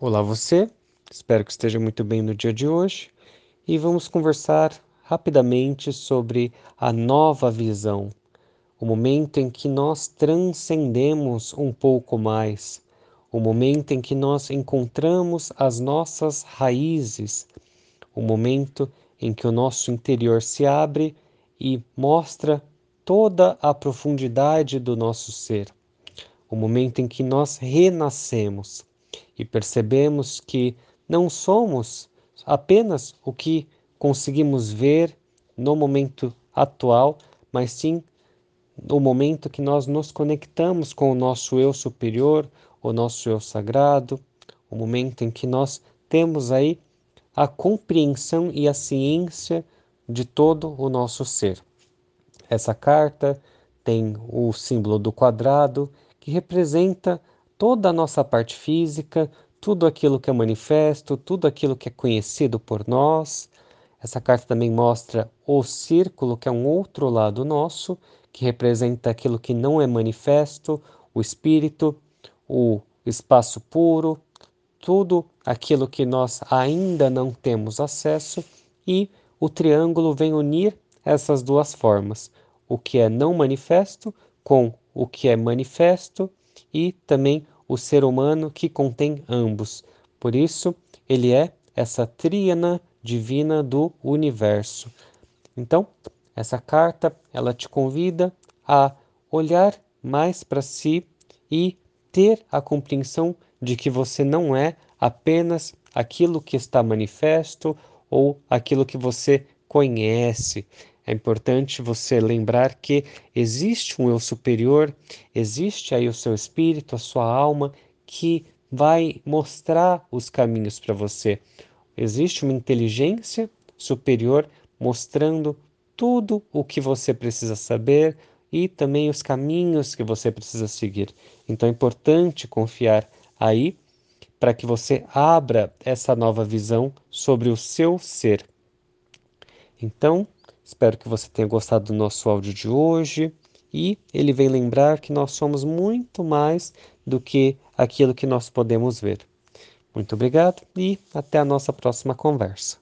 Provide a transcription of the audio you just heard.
Olá você, espero que esteja muito bem no dia de hoje e vamos conversar rapidamente sobre a nova visão, o momento em que nós transcendemos um pouco mais, o momento em que nós encontramos as nossas raízes, o momento em que o nosso interior se abre e mostra toda a profundidade do nosso ser, o momento em que nós renascemos e percebemos que não somos apenas o que conseguimos ver no momento atual, mas sim no momento que nós nos conectamos com o nosso eu superior, o nosso eu sagrado, o momento em que nós temos aí a compreensão e a ciência de todo o nosso ser. Essa carta tem o símbolo do quadrado, que representa toda a nossa parte física, tudo aquilo que é manifesto, tudo aquilo que é conhecido por nós. Essa carta também mostra o círculo, que é um outro lado nosso, que representa aquilo que não é manifesto, o espírito, o espaço puro, tudo aquilo que nós ainda não temos acesso, e o triângulo vem unir essas duas formas, o que é não manifesto com o que é manifesto e também o ser humano que contém ambos. Por isso, ele é essa tríana divina do universo. Então, essa carta, ela te convida a olhar mais para si e ter a compreensão de que você não é apenas aquilo que está manifesto ou aquilo que você conhece. É importante você lembrar que existe um eu superior, existe aí o seu espírito, a sua alma, que vai mostrar os caminhos para você. Existe uma inteligência superior mostrando tudo o que você precisa saber e também os caminhos que você precisa seguir. Então é importante confiar aí para que você abra essa nova visão sobre o seu ser. Então, Espero que você tenha gostado do nosso áudio de hoje e ele vem lembrar que nós somos muito mais do que aquilo que nós podemos ver. Muito obrigado e até a nossa próxima conversa.